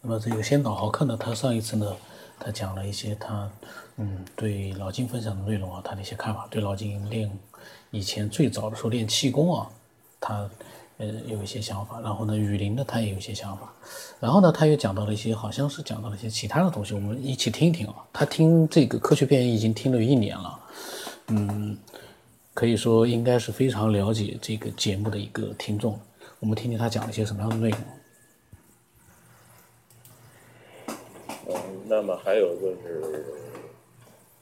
那么这个先导豪客呢，他上一次呢，他讲了一些他嗯对老金分享的内容啊，他的一些看法，对老金练以前最早的时候练气功啊，他呃有一些想法。然后呢，雨林呢，他也有一些想法。然后呢，他又讲到了一些，好像是讲到了一些其他的东西，我们一起听一听啊。他听这个科学片已经听了一年了，嗯，可以说应该是非常了解这个节目的一个听众。我们听听他讲了一些什么样的内容。嗯，那么还有就是，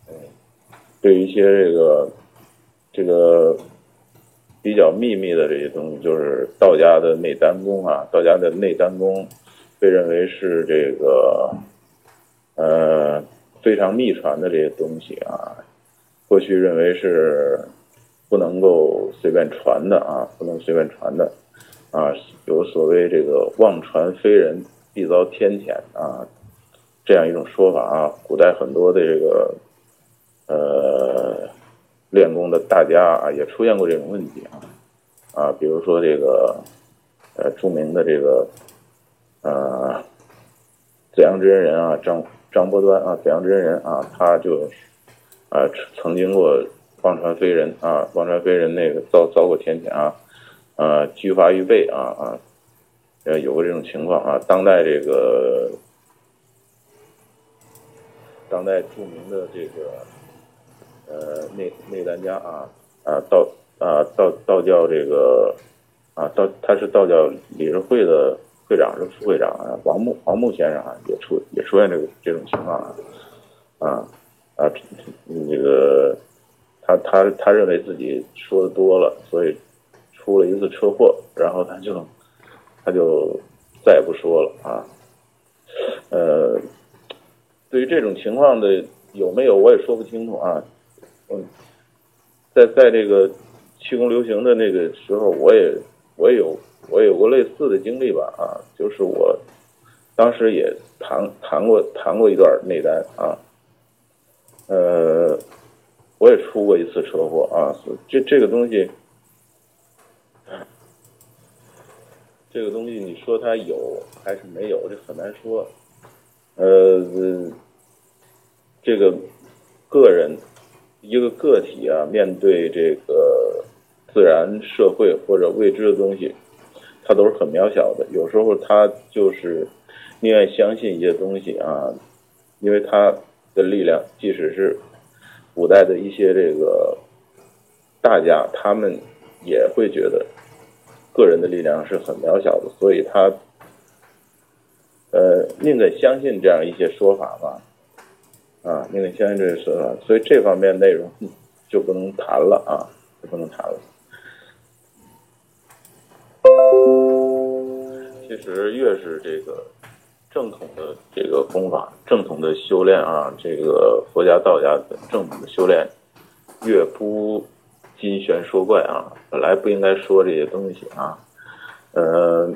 嗯，对一些这个这个比较秘密的这些东西，就是道家的内丹功啊，道家的内丹功被认为是这个呃非常秘传的这些东西啊，过去认为是不能够随便传的啊，不能随便传的啊，有所谓这个妄传非人，必遭天谴啊。这样一种说法啊，古代很多的这个呃练功的大家啊，也出现过这种问题啊啊，比如说这个呃著名的这个呃紫阳真人啊，张张伯端啊，紫阳真人啊，他就啊曾经过忘川非人啊，忘川非人那个遭遭过天谴啊，呃拒发于背啊啊，呃有过这种情况啊，当代这个。当代著名的这个呃内内丹家啊啊道啊道道教这个啊道他是道教理事会的会长是副会长啊王木王木先生啊也出也出现这个这种情况啊啊啊这个他他他认为自己说的多了，所以出了一次车祸，然后他就他就再也不说了啊呃。对于这种情况的有没有，我也说不清楚啊。嗯，在在这个气功流行的那个时候，我也我也有我有过类似的经历吧啊，就是我当时也谈谈过谈过一段内丹啊，呃，我也出过一次车祸啊，这这个东西，这个东西你说它有还是没有，这很难说。呃，这个个人一个个体啊，面对这个自然社会或者未知的东西，他都是很渺小的。有时候他就是宁愿相信一些东西啊，因为他的力量，即使是古代的一些这个大家，他们也会觉得个人的力量是很渺小的，所以他。呃，宁可相信这样一些说法吧，啊，宁可相信这是，所以这方面内容就不能谈了啊，就不能谈了。其实越是这个正统的这个功法，正统的修炼啊，这个佛家、道家的正统的修炼，越不金玄说怪啊，本来不应该说这些东西啊，呃。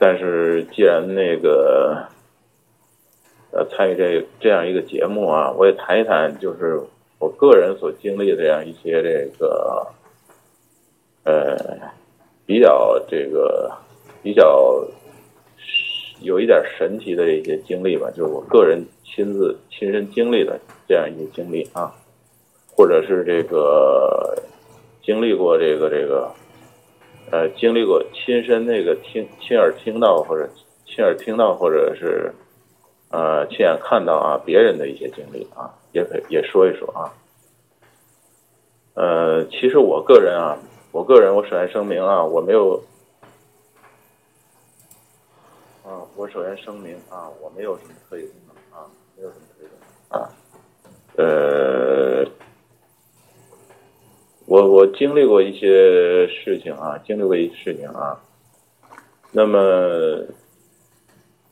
但是，既然那个呃参与这这样一个节目啊，我也谈一谈，就是我个人所经历的这样一些这个呃比较这个比较有一点神奇的一些经历吧，就是我个人亲自亲身经历的这样一些经历啊，或者是这个经历过这个这个。呃，经历过亲身那个听亲耳听到或者亲耳听到或者是呃亲眼看到啊别人的一些经历啊，也可也说一说啊。呃，其实我个人啊，我个人我首先声明啊，我没有啊，我首先声明啊，我没有什么特异功能啊，没有什么特异功能啊，呃。我我经历过一些事情啊，经历过一些事情啊。那么，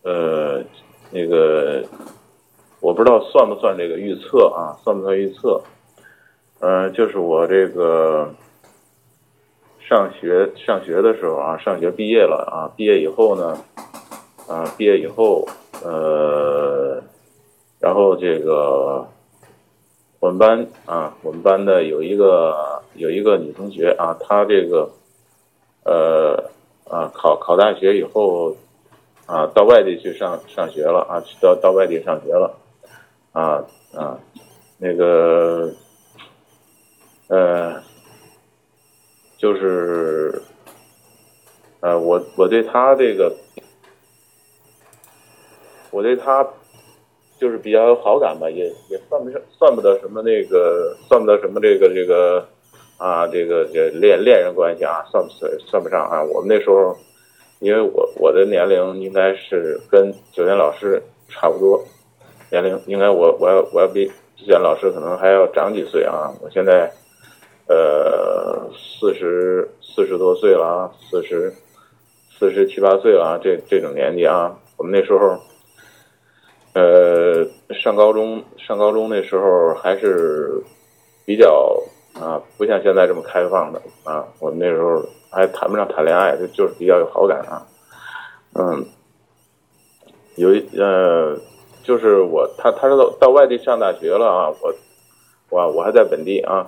呃，那个我不知道算不算这个预测啊？算不算预测？嗯，就是我这个上学上学的时候啊，上学毕业了啊，毕业以后呢，啊，毕业以后，呃，然后这个。我们班啊，我们班的有一个有一个女同学啊，她这个呃啊考考大学以后，啊，到外地去上上学了啊，到到外地上学了，啊啊，那个，呃，就是，呃，我我对他这个，我对他就是比较有好感吧，也也算不上算不得什么那个，算不得什么这个这个啊，这个这恋恋人关系啊，算不算算不上啊。我们那时候，因为我我的年龄应该是跟九天老师差不多年龄，应该我我要我要比九天老师可能还要长几岁啊。我现在呃四十四十多岁了啊，四十四十七八岁了啊，这这种年纪啊，我们那时候。呃，上高中上高中那时候还是比较啊，不像现在这么开放的啊。我们那时候还谈不上谈恋爱，就就是比较有好感啊。嗯，有一呃，就是我他他是到到外地上大学了啊，我我我还在本地啊。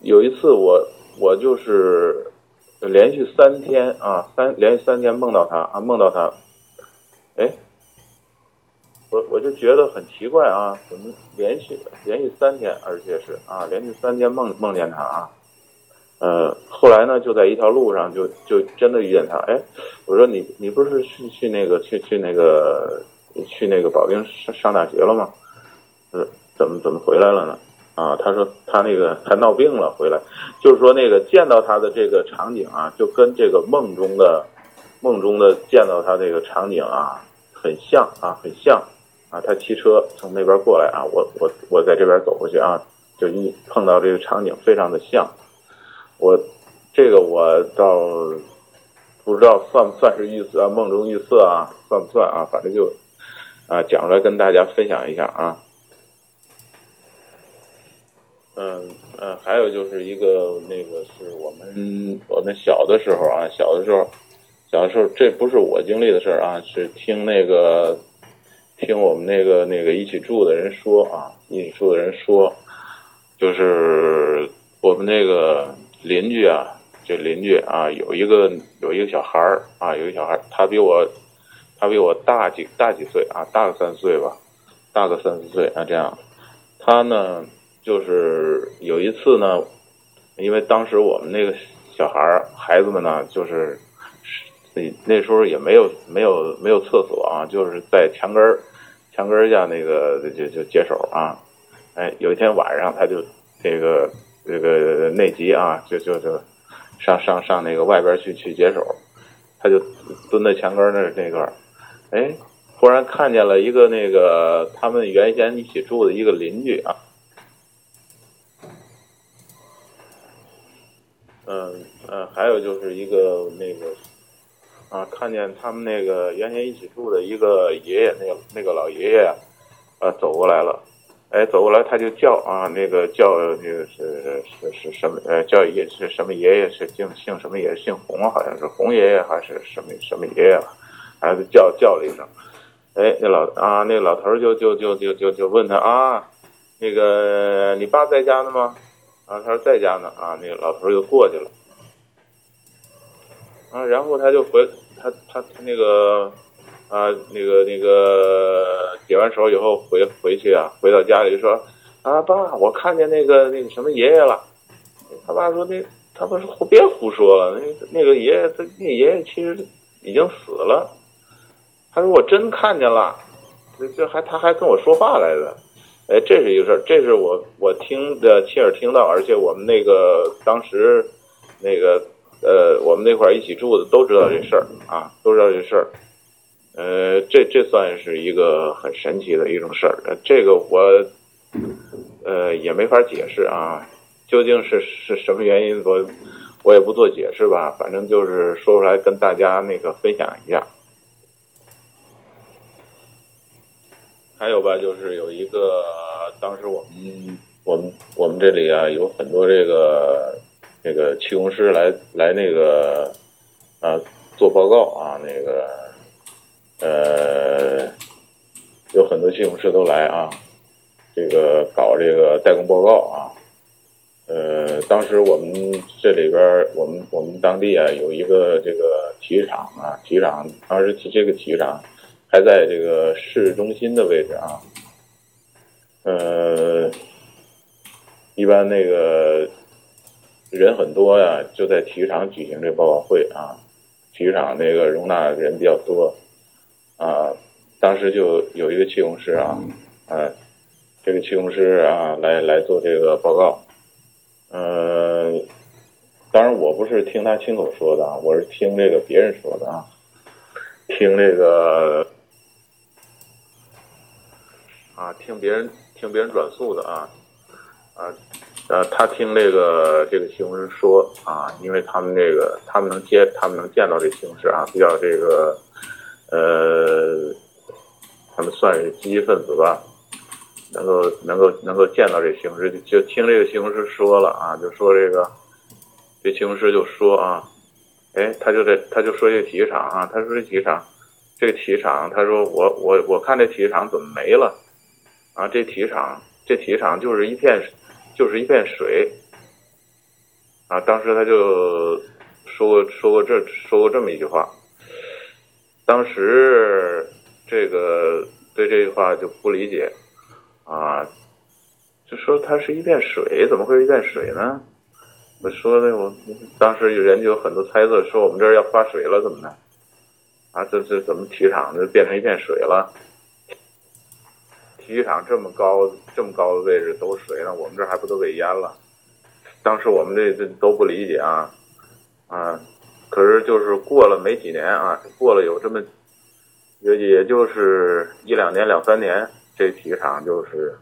有一次我我就是连续三天啊，三连续三天梦到他啊，梦到他，哎。我我就觉得很奇怪啊，怎么连续连续三天，而且是啊，连续三天梦梦见他啊，呃，后来呢，就在一条路上就就真的遇见他，哎，我说你你不是去去那个去去那个去那个保定上上大学了吗？呃，怎么怎么回来了呢？啊，他说他那个他闹病了回来，就是说那个见到他的这个场景啊，就跟这个梦中的梦中的见到他这个场景啊，很像啊，很像。啊，他骑车从那边过来啊，我我我在这边走过去啊，就一碰到这个场景非常的像，我这个我倒不知道算不算是预色啊，梦中预色啊，算不算啊？反正就啊讲出来跟大家分享一下啊。嗯嗯，还有就是一个那个是我们我们小的时候啊，小的时候小的时候，这不是我经历的事儿啊，是听那个。听我们那个那个一起住的人说啊，一起住的人说，就是我们那个邻居啊，这邻居啊，有一个有一个小孩儿啊，有一个小孩儿，他比我他比我大几大几岁啊，大个三四岁吧，大个三四岁啊，这样，他呢就是有一次呢，因为当时我们那个小孩儿孩子们呢，就是那那时候也没有没有没有厕所啊，就是在墙根儿。墙根下那个就就解手啊，哎，有一天晚上他就这个这个内急啊，就就就上上上那个外边去去解手，他就蹲在墙根那那块儿，哎，忽然看见了一个那个他们原先一起住的一个邻居啊，嗯嗯，还有就是一个那个。啊，看见他们那个原先一起住的一个爷爷，那个那个老爷爷，啊，走过来了，哎，走过来他就叫啊，那个叫那个是是是什么？呃，叫爷是什么爷爷？是姓姓什么爷？姓洪，好像是洪爷爷还是什么什么爷爷了？还是叫叫了一声，哎，那老啊，那老头就就就就就就问他啊，那个你爸在家呢吗？啊，他说在家呢。啊，那个老头就过去了。啊，然后他就回他他他那个啊那个那个解完手以后回回去啊，回到家里就说啊爸，我看见那个那个什么爷爷了。他爸说那他爸说别胡说了，那那个爷爷他那爷爷其实已经死了。他说我真看见了，这这还他还跟我说话来着。哎，这是一个事儿，这是我我听的亲耳听到，而且我们那个当时那个。呃，我们那块儿一起住的都知道这事儿啊，都知道这事儿。呃，这这算是一个很神奇的一种事儿。这个我呃也没法解释啊，究竟是是什么原因，我我也不做解释吧。反正就是说出来跟大家那个分享一下。还有吧，就是有一个当时我们我们我们这里啊有很多这个。那个气功师来来那个啊做报告啊，那个呃有很多气功师都来啊，这个搞这个代工报告啊。呃，当时我们这里边我们我们当地啊有一个这个体育场啊，体育场当时这个体育场还在这个市中心的位置啊，呃，一般那个人很多呀，就在体育场举行这报告会啊，体育场那个容纳人比较多啊，当时就有一个气功师啊，啊，这个气功师啊来来做这个报告，呃。当然，我不是听他亲口说的啊，我是听这个别人说的啊，听这个啊，听别人听别人转述的啊，啊，呃，他听这个这个西红柿说啊，因为他们这个他们能接，他们能见到这西红柿啊，比较这个呃，他们算是积极分子吧，能够能够能够见到这西红柿，就听这个西红柿说了啊，就说这个。这西红柿就说啊，哎，他就在，他就说这体育场啊，他说这体育场，这个体育场，他说我我我看这体育场怎么没了？啊，这体育场，这体育场就是一片，就是一片水。啊，当时他就说过说过这说过这么一句话，当时这个对这句话就不理解，啊，就说它是一片水，怎么会是一片水呢？我说的，我当时有人就有很多猜测，说我们这儿要发水了，怎么的？啊，这这怎么体育场就变成一片水了？体育场这么高，这么高的位置都水了，我们这还不都给淹了？当时我们这这都不理解啊，啊，可是就是过了没几年啊，过了有这么也也就是一两年、两三年，这体育场就是。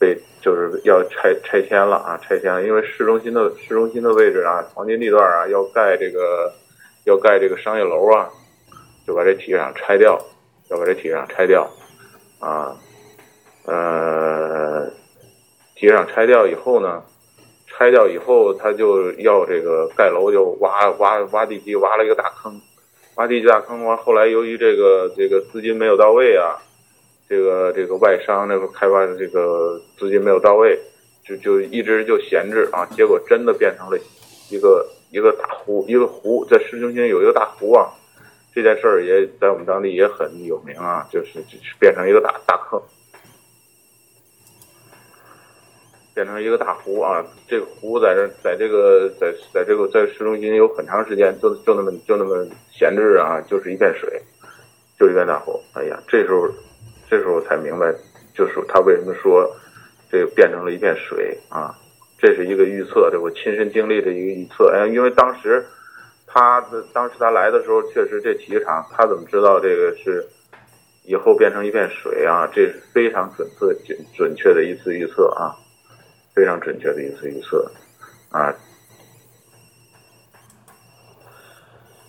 被就是要拆拆迁了啊，拆迁了，因为市中心的市中心的位置啊，黄金地段啊，要盖这个要盖这个商业楼啊，就把这体育场拆掉，要把这体育场拆掉啊，呃，体育场拆掉以后呢，拆掉以后他就要这个盖楼，就挖挖挖地基，挖了一个大坑，挖地基大坑完，后来由于这个这个资金没有到位啊。这个这个外商那个开发的这个资金没有到位，就就一直就闲置啊，结果真的变成了一个一个大湖，一个湖在市中心有一个大湖啊，这件事儿也在我们当地也很有名啊，就是就是变成一个大大坑，变成一个大湖啊，这个湖在这在这个在在这个在市中心有很长时间就就那么就那么闲置啊，就是一片水，就是一片大湖，哎呀，这时候。这时候才明白，就是他为什么说这个变成了一片水啊？这是一个预测，这我亲身经历的一个预测。哎，因为当时他的当时他来的时候，确实这体育场，他怎么知道这个是以后变成一片水啊？这是非常准确、准准确的一次预测啊，非常准确的一次预测啊。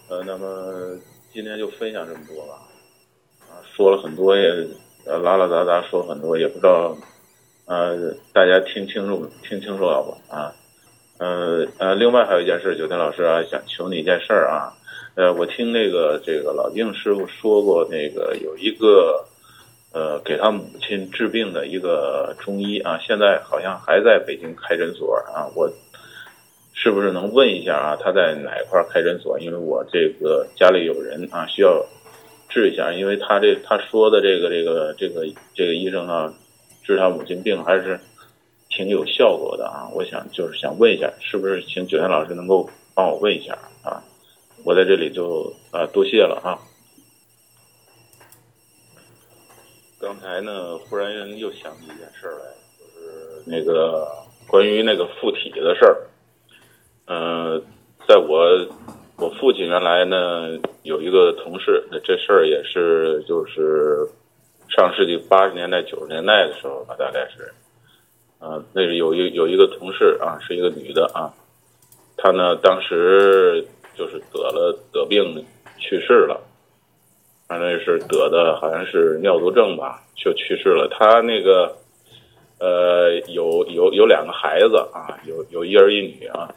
呃，那么今天就分享这么多吧，啊，说了很多也。呃，拉拉杂杂说很多，也不知道，呃，大家听清楚听清楚了不啊？呃呃，另外还有一件事，九天老师啊，想求你一件事儿啊。呃，我听那个这个老静师傅说过，那个有一个呃给他母亲治病的一个中医啊，现在好像还在北京开诊所啊。我是不是能问一下啊？他在哪一块开诊所？因为我这个家里有人啊，需要。治一下，因为他这他说的这个这个这个这个医生啊，治他母亲病还是挺有效果的啊。我想就是想问一下，是不是请九天老师能够帮我问一下啊？我在这里就啊多谢了啊。刚才呢，忽然又想起一件事来，就是那个关于那个附体的事儿。嗯，在我。我父亲原来呢有一个同事，这事儿也是就是上世纪八十年代九十年代的时候吧，大概是，啊，那是有一有一个同事啊，是一个女的啊，她呢当时就是得了得病去世了，反正是得的好像是尿毒症吧，就去世了。他那个呃有有有两个孩子啊，有有一儿一女啊。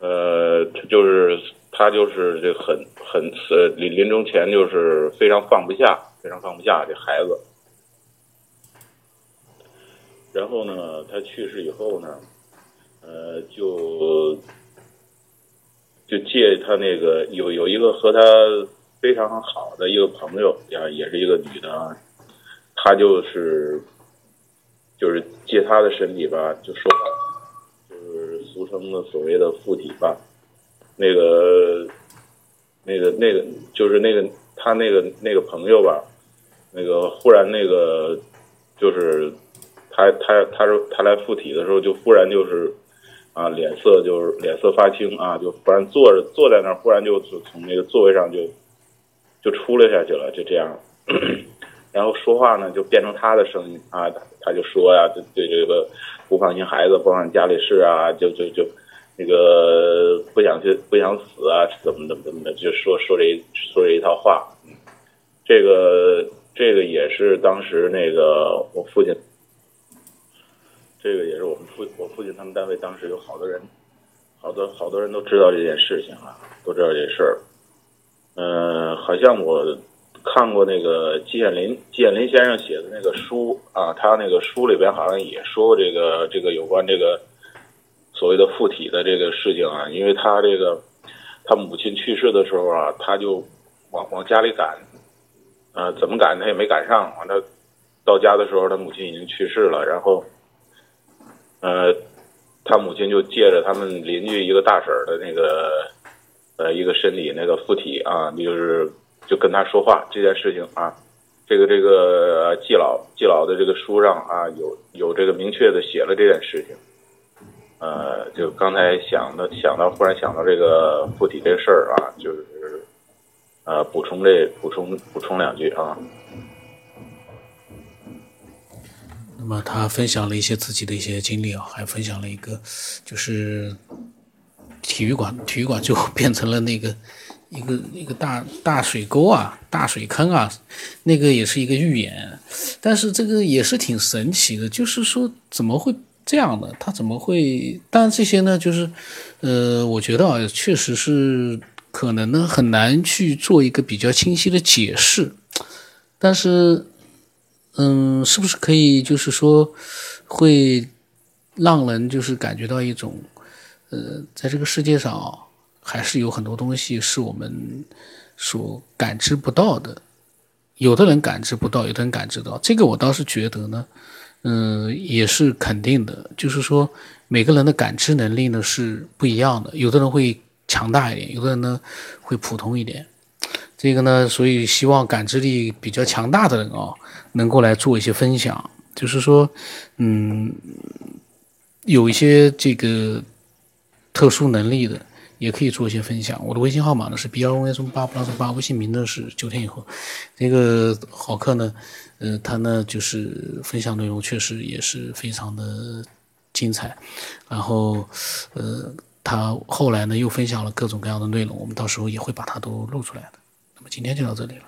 呃，就是他就是这很很呃临临终前就是非常放不下，非常放不下这孩子。然后呢，他去世以后呢，呃，就就借他那个有有一个和他非常好的一个朋友呀，也是一个女的，她就是就是借她的身体吧，就说就是俗称的所谓的附体吧，那个那个那个就是那个他那个那个朋友吧，那个忽然那个就是他他他说他来附体的时候，就忽然就是。啊，脸色就是脸色发青啊，就忽然坐着坐在那儿，忽然就从那个座位上就就出来下去了，就这样。然后说话呢，就变成他的声音啊，他就说呀，对对这个不放心孩子，不放心家里事啊，就就就那个不想去不想死啊，怎么怎么怎么的，就说说这说这一套话。这个这个也是当时那个我父亲。这个也是我们父我父亲他们单位当时有好多人，好多好多人都知道这件事情啊，都知道这事儿。嗯，好像我看过那个季羡林季羡林先生写的那个书啊，他那个书里边好像也说过这个这个有关这个所谓的附体的这个事情啊，因为他这个他母亲去世的时候啊，他就往往家里赶，啊，怎么赶他也没赶上，完了到家的时候他母亲已经去世了，然后。呃，他母亲就借着他们邻居一个大婶的那个，呃，一个身体那个附体啊，就是就跟他说话这件事情啊，这个这个季老季老的这个书上啊，有有这个明确的写了这件事情。呃，就刚才想的想到，忽然想到这个附体这事儿啊，就是呃，补充这补充补充两句啊。那么他分享了一些自己的一些经历啊，还分享了一个，就是体育馆，体育馆就变成了那个 一个一个大大水沟啊，大水坑啊，那个也是一个预言，但是这个也是挺神奇的，就是说怎么会这样的？他怎么会？但这些呢，就是呃，我觉得啊，确实是可能呢很难去做一个比较清晰的解释，但是。嗯，是不是可以就是说，会让人就是感觉到一种，呃，在这个世界上还是有很多东西是我们所感知不到的。有的人感知不到，有的人感知到。这个我倒是觉得呢，嗯，也是肯定的。就是说，每个人的感知能力呢是不一样的，有的人会强大一点，有的人呢会普通一点。这个呢，所以希望感知力比较强大的人啊，能够来做一些分享。就是说，嗯，有一些这个特殊能力的，也可以做一些分享。我的微信号码呢是 B 幺 O S 八八八，微信名呢是九天以后。那个好客呢，呃，他呢就是分享内容确实也是非常的精彩。然后，呃，他后来呢又分享了各种各样的内容，我们到时候也会把它都录出来的。那么今天就到这里了。